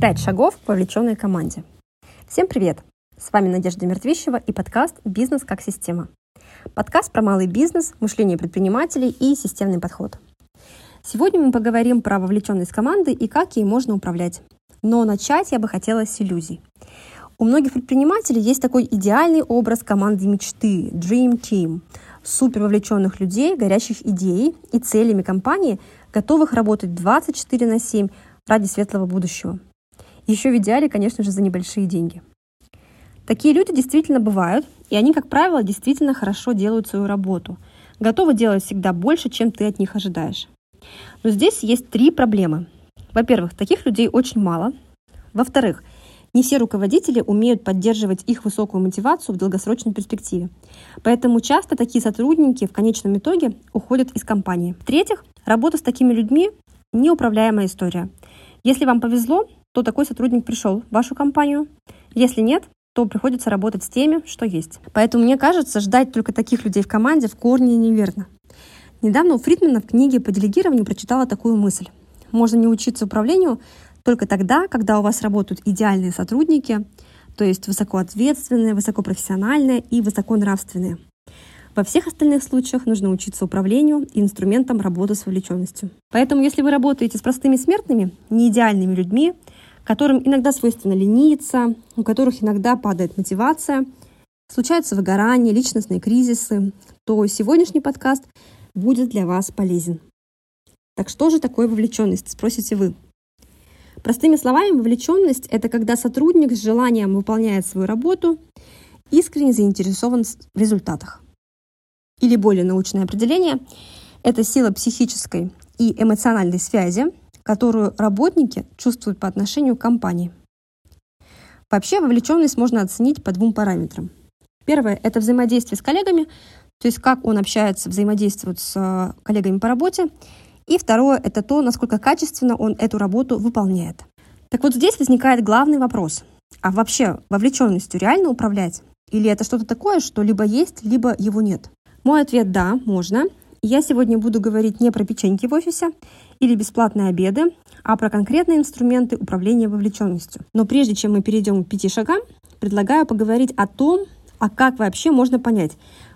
Пять шагов к вовлеченной команде. Всем привет! С вами Надежда Мертвищева и подкаст «Бизнес как система». Подкаст про малый бизнес, мышление предпринимателей и системный подход. Сегодня мы поговорим про вовлеченность команды и как ей можно управлять. Но начать я бы хотела с иллюзий. У многих предпринимателей есть такой идеальный образ команды мечты – Dream Team – супер вовлеченных людей, горящих идеей и целями компании, готовых работать 24 на 7 ради светлого будущего. Еще в идеале, конечно же, за небольшие деньги. Такие люди действительно бывают, и они, как правило, действительно хорошо делают свою работу, готовы делать всегда больше, чем ты от них ожидаешь. Но здесь есть три проблемы. Во-первых, таких людей очень мало. Во-вторых, не все руководители умеют поддерживать их высокую мотивацию в долгосрочной перспективе. Поэтому часто такие сотрудники в конечном итоге уходят из компании. В-третьих, работа с такими людьми – неуправляемая история. Если вам повезло, то такой сотрудник пришел в вашу компанию. Если нет, то приходится работать с теми, что есть. Поэтому мне кажется, ждать только таких людей в команде в корне неверно. Недавно у Фридмана в книге по делегированию прочитала такую мысль. Можно не учиться управлению, только тогда, когда у вас работают идеальные сотрудники, то есть высокоответственные, высокопрофессиональные и высоконравственные. Во всех остальных случаях нужно учиться управлению и инструментам работы с вовлеченностью. Поэтому, если вы работаете с простыми смертными, неидеальными людьми, которым иногда свойственно лениться, у которых иногда падает мотивация, случаются выгорания, личностные кризисы, то сегодняшний подкаст будет для вас полезен. Так что же такое вовлеченность, спросите вы? Простыми словами, вовлеченность – это когда сотрудник с желанием выполняет свою работу, искренне заинтересован в результатах. Или более научное определение – это сила психической и эмоциональной связи, которую работники чувствуют по отношению к компании. Вообще вовлеченность можно оценить по двум параметрам. Первое – это взаимодействие с коллегами, то есть как он общается, взаимодействует с э, коллегами по работе, и второе – это то, насколько качественно он эту работу выполняет. Так вот здесь возникает главный вопрос. А вообще вовлеченностью реально управлять? Или это что-то такое, что либо есть, либо его нет? Мой ответ – да, можно. Я сегодня буду говорить не про печеньки в офисе или бесплатные обеды, а про конкретные инструменты управления вовлеченностью. Но прежде чем мы перейдем к пяти шагам, предлагаю поговорить о том, а как вообще можно понять,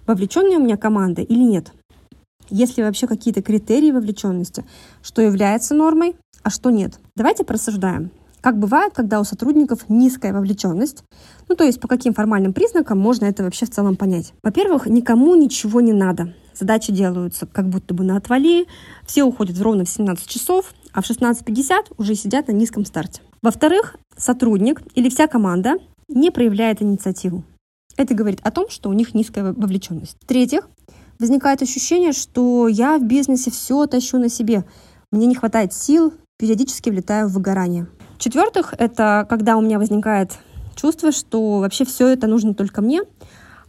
вовлеченная у меня команда или нет. Есть ли вообще какие-то критерии вовлеченности, что является нормой, а что нет? Давайте просуждаем. Как бывает, когда у сотрудников низкая вовлеченность, ну то есть по каким формальным признакам можно это вообще в целом понять? Во-первых, никому ничего не надо. Задачи делаются как будто бы на отвали, все уходят ровно в 17 часов, а в 16.50 уже сидят на низком старте. Во-вторых, сотрудник или вся команда не проявляет инициативу. Это говорит о том, что у них низкая вовлеченность. В-третьих, возникает ощущение, что я в бизнесе все тащу на себе. Мне не хватает сил, периодически влетаю в выгорание. В-четвертых, это когда у меня возникает чувство, что вообще все это нужно только мне,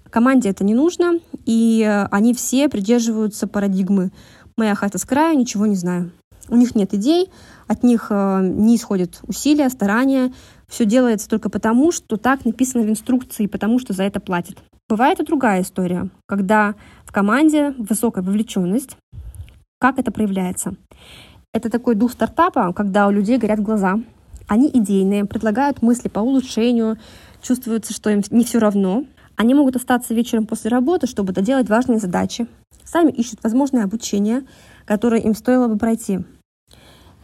команде это не нужно, и они все придерживаются парадигмы «моя хата с краю, ничего не знаю». У них нет идей, от них э, не исходят усилия, старания, все делается только потому, что так написано в инструкции, потому что за это платят. Бывает и другая история, когда в команде высокая вовлеченность. Как это проявляется? Это такой дух стартапа, когда у людей горят глаза, они идейные, предлагают мысли по улучшению, чувствуется, что им не все равно. Они могут остаться вечером после работы, чтобы доделать важные задачи. Сами ищут возможное обучение, которое им стоило бы пройти.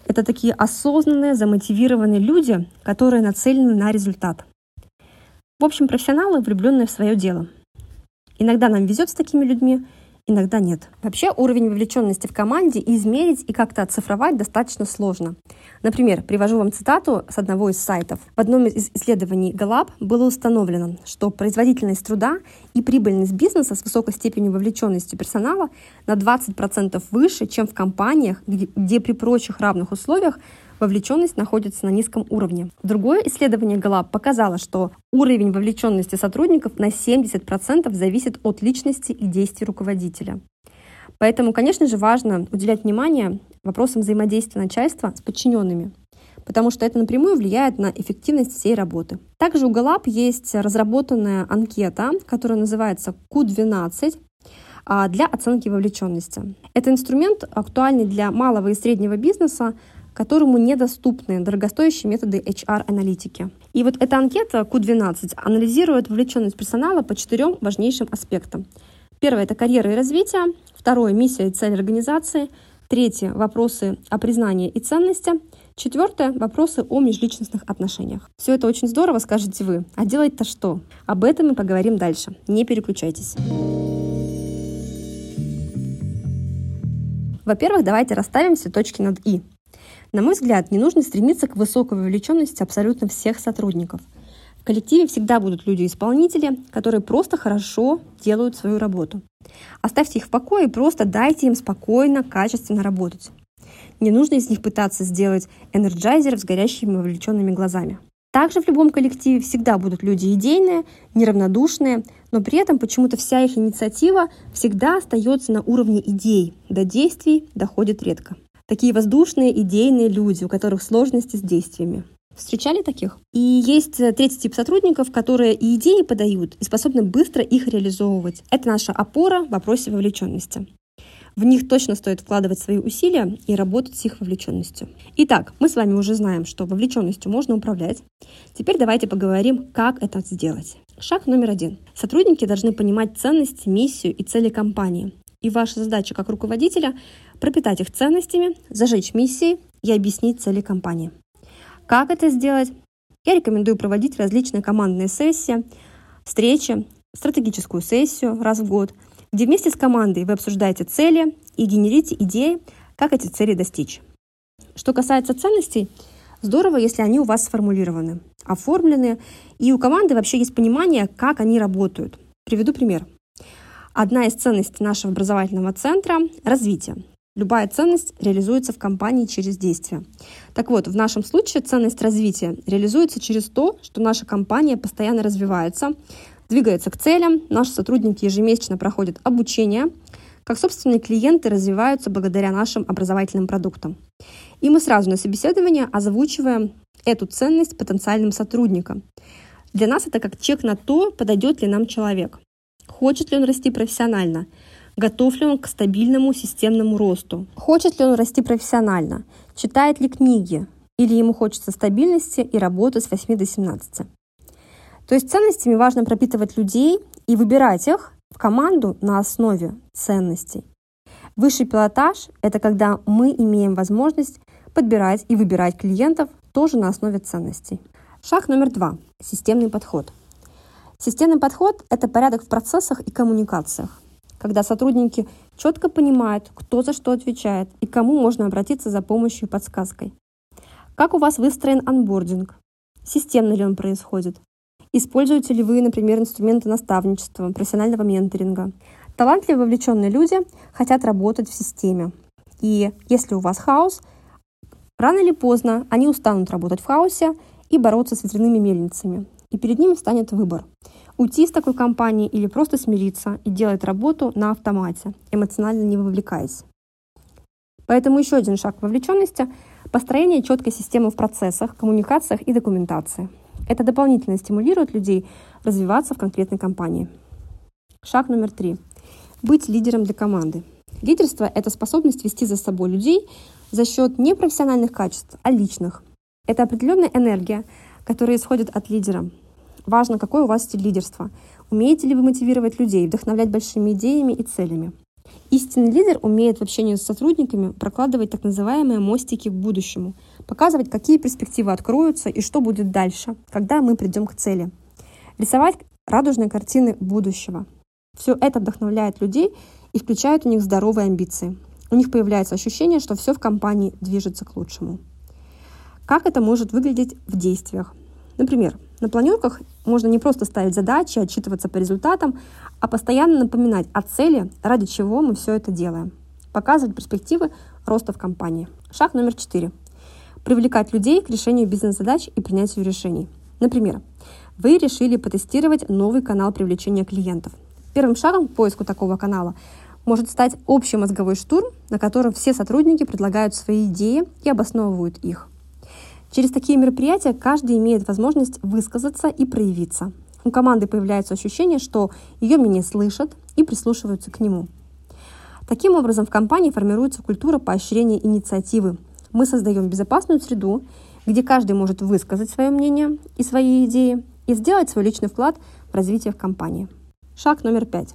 Это такие осознанные, замотивированные люди, которые нацелены на результат. В общем, профессионалы, влюбленные в свое дело. Иногда нам везет с такими людьми, иногда нет. Вообще уровень вовлеченности в команде измерить и как-то оцифровать достаточно сложно. Например, привожу вам цитату с одного из сайтов. В одном из исследований Gallup было установлено, что производительность труда и прибыльность бизнеса с высокой степенью вовлеченности персонала на 20% выше, чем в компаниях, где, где при прочих равных условиях вовлеченность находится на низком уровне. Другое исследование Gallup показало, что уровень вовлеченности сотрудников на 70% зависит от личности и действий руководителя. Поэтому, конечно же, важно уделять внимание вопросам взаимодействия начальства с подчиненными, потому что это напрямую влияет на эффективность всей работы. Также у Gallup есть разработанная анкета, которая называется Q12, а, для оценки вовлеченности. Это инструмент актуальный для малого и среднего бизнеса, которому недоступны дорогостоящие методы HR-аналитики. И вот эта анкета Q12 анализирует вовлеченность персонала по четырем важнейшим аспектам. Первое – это карьера и развитие. Второе – миссия и цель организации. Третье – вопросы о признании и ценности. Четвертое – вопросы о межличностных отношениях. Все это очень здорово, скажете вы. А делать-то что? Об этом мы поговорим дальше. Не переключайтесь. Во-первых, давайте расставим все точки над «и». На мой взгляд, не нужно стремиться к высокой вовлеченности абсолютно всех сотрудников. В коллективе всегда будут люди-исполнители, которые просто хорошо делают свою работу. Оставьте их в покое и просто дайте им спокойно, качественно работать. Не нужно из них пытаться сделать энерджайзеров с горящими вовлеченными глазами. Также в любом коллективе всегда будут люди идейные, неравнодушные, но при этом почему-то вся их инициатива всегда остается на уровне идей, до действий доходит редко. Такие воздушные, идейные люди, у которых сложности с действиями. Встречали таких? И есть э, третий тип сотрудников, которые и идеи подают, и способны быстро их реализовывать. Это наша опора в вопросе вовлеченности. В них точно стоит вкладывать свои усилия и работать с их вовлеченностью. Итак, мы с вами уже знаем, что вовлеченностью можно управлять. Теперь давайте поговорим, как это сделать. Шаг номер один. Сотрудники должны понимать ценности, миссию и цели компании. И ваша задача как руководителя – пропитать их ценностями, зажечь миссией и объяснить цели компании. Как это сделать? Я рекомендую проводить различные командные сессии, встречи, стратегическую сессию раз в год – где вместе с командой вы обсуждаете цели и генерите идеи, как эти цели достичь. Что касается ценностей, здорово, если они у вас сформулированы, оформлены, и у команды вообще есть понимание, как они работают. Приведу пример. Одна из ценностей нашего образовательного центра – развитие. Любая ценность реализуется в компании через действие. Так вот, в нашем случае ценность развития реализуется через то, что наша компания постоянно развивается, двигается к целям, наши сотрудники ежемесячно проходят обучение, как собственные клиенты развиваются благодаря нашим образовательным продуктам. И мы сразу на собеседовании озвучиваем эту ценность потенциальным сотрудникам. Для нас это как чек на то, подойдет ли нам человек. Хочет ли он расти профессионально? Готов ли он к стабильному системному росту? Хочет ли он расти профессионально? Читает ли книги? Или ему хочется стабильности и работы с 8 до 17? То есть ценностями важно пропитывать людей и выбирать их в команду на основе ценностей. Высший пилотаж – это когда мы имеем возможность подбирать и выбирать клиентов тоже на основе ценностей. Шаг номер два – системный подход. Системный подход – это порядок в процессах и коммуникациях, когда сотрудники четко понимают, кто за что отвечает и кому можно обратиться за помощью и подсказкой. Как у вас выстроен анбординг? Системно ли он происходит? Используете ли вы, например, инструменты наставничества, профессионального менторинга? Талантливые вовлеченные люди хотят работать в системе. И если у вас хаос, рано или поздно они устанут работать в хаосе и бороться с ветряными мельницами. И перед ними встанет выбор. Уйти из такой компании или просто смириться и делать работу на автомате, эмоционально не вовлекаясь. Поэтому еще один шаг вовлеченности – построение четкой системы в процессах, коммуникациях и документации – это дополнительно стимулирует людей развиваться в конкретной компании. Шаг номер три. Быть лидером для команды. Лидерство – это способность вести за собой людей за счет не профессиональных качеств, а личных. Это определенная энергия, которая исходит от лидера. Важно, какой у вас стиль лидерства. Умеете ли вы мотивировать людей, вдохновлять большими идеями и целями. Истинный лидер умеет в общении с сотрудниками прокладывать так называемые мостики к будущему, показывать, какие перспективы откроются и что будет дальше, когда мы придем к цели. Рисовать радужные картины будущего. Все это вдохновляет людей и включает у них здоровые амбиции. У них появляется ощущение, что все в компании движется к лучшему. Как это может выглядеть в действиях? Например, на планерках можно не просто ставить задачи, отчитываться по результатам, а постоянно напоминать о цели, ради чего мы все это делаем. Показывать перспективы роста в компании. Шаг номер четыре. Привлекать людей к решению бизнес-задач и принятию решений. Например, вы решили потестировать новый канал привлечения клиентов. Первым шагом к поиску такого канала может стать общий мозговой штурм, на котором все сотрудники предлагают свои идеи и обосновывают их. Через такие мероприятия каждый имеет возможность высказаться и проявиться. У команды появляется ощущение, что ее мнение слышат и прислушиваются к нему. Таким образом, в компании формируется культура поощрения инициативы, Мы создаем безопасную среду, где каждый может высказать свое мнение и свои идеи и сделать свой личный вклад в развитие в компании. Шаг номер пять.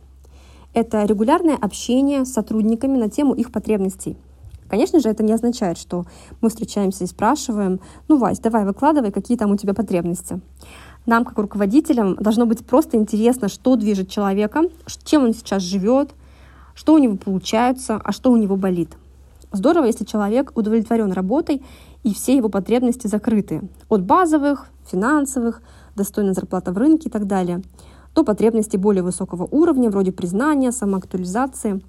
Это регулярное общение с сотрудниками на тему их потребностей. Конечно же, это не означает, что мы встречаемся и спрашиваем, ну, Вась, давай выкладывай, какие там у тебя потребности. Нам, как руководителям, должно быть просто интересно, что движет человека, чем он сейчас живет, что у него получается, а что у него болит. Здорово, если человек удовлетворен работой и все его потребности закрыты. От базовых, финансовых, достойная зарплата в рынке и так далее, до потребностей более высокого уровня, вроде признания, самоактуализации.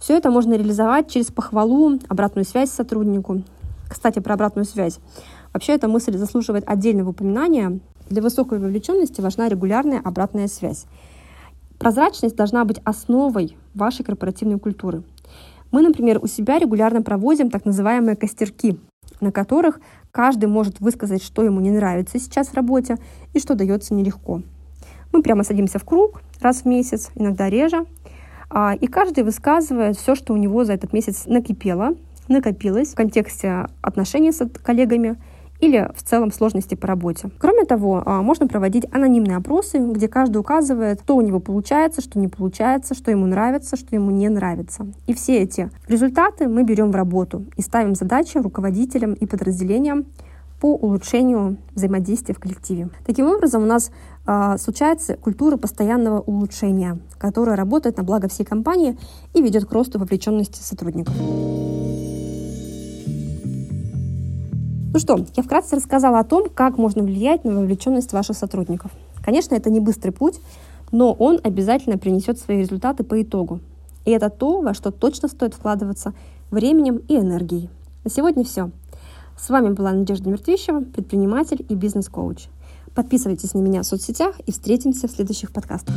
Все это можно реализовать через похвалу, обратную связь сотруднику. Кстати, про обратную связь. Вообще эта мысль заслуживает отдельного упоминания. Для высокой вовлеченности важна регулярная обратная связь. Прозрачность должна быть основой вашей корпоративной культуры. Мы, например, у себя регулярно проводим так называемые костерки, на которых каждый может высказать, что ему не нравится сейчас в работе и что дается нелегко. Мы прямо садимся в круг раз в месяц, иногда реже, и каждый высказывает все, что у него за этот месяц накипело, накопилось в контексте отношений с коллегами или в целом сложности по работе. Кроме того, а, можно проводить анонимные опросы, где каждый указывает, что у него получается, что не получается, что ему нравится, что ему не нравится. И все эти результаты мы берем в работу и ставим задачи руководителям и подразделениям по улучшению взаимодействия в коллективе. Таким образом, у нас э, случается культура постоянного улучшения, которая работает на благо всей компании и ведет к росту вовлеченности сотрудников. Ну что, я вкратце рассказала о том, как можно влиять на вовлеченность ваших сотрудников. Конечно, это не быстрый путь, но он обязательно принесет свои результаты по итогу. И это то, во что точно стоит вкладываться временем и энергией. На сегодня все. С вами была Надежда Мертвищева, предприниматель и бизнес-коуч. Подписывайтесь на меня в соцсетях и встретимся в следующих подкастах.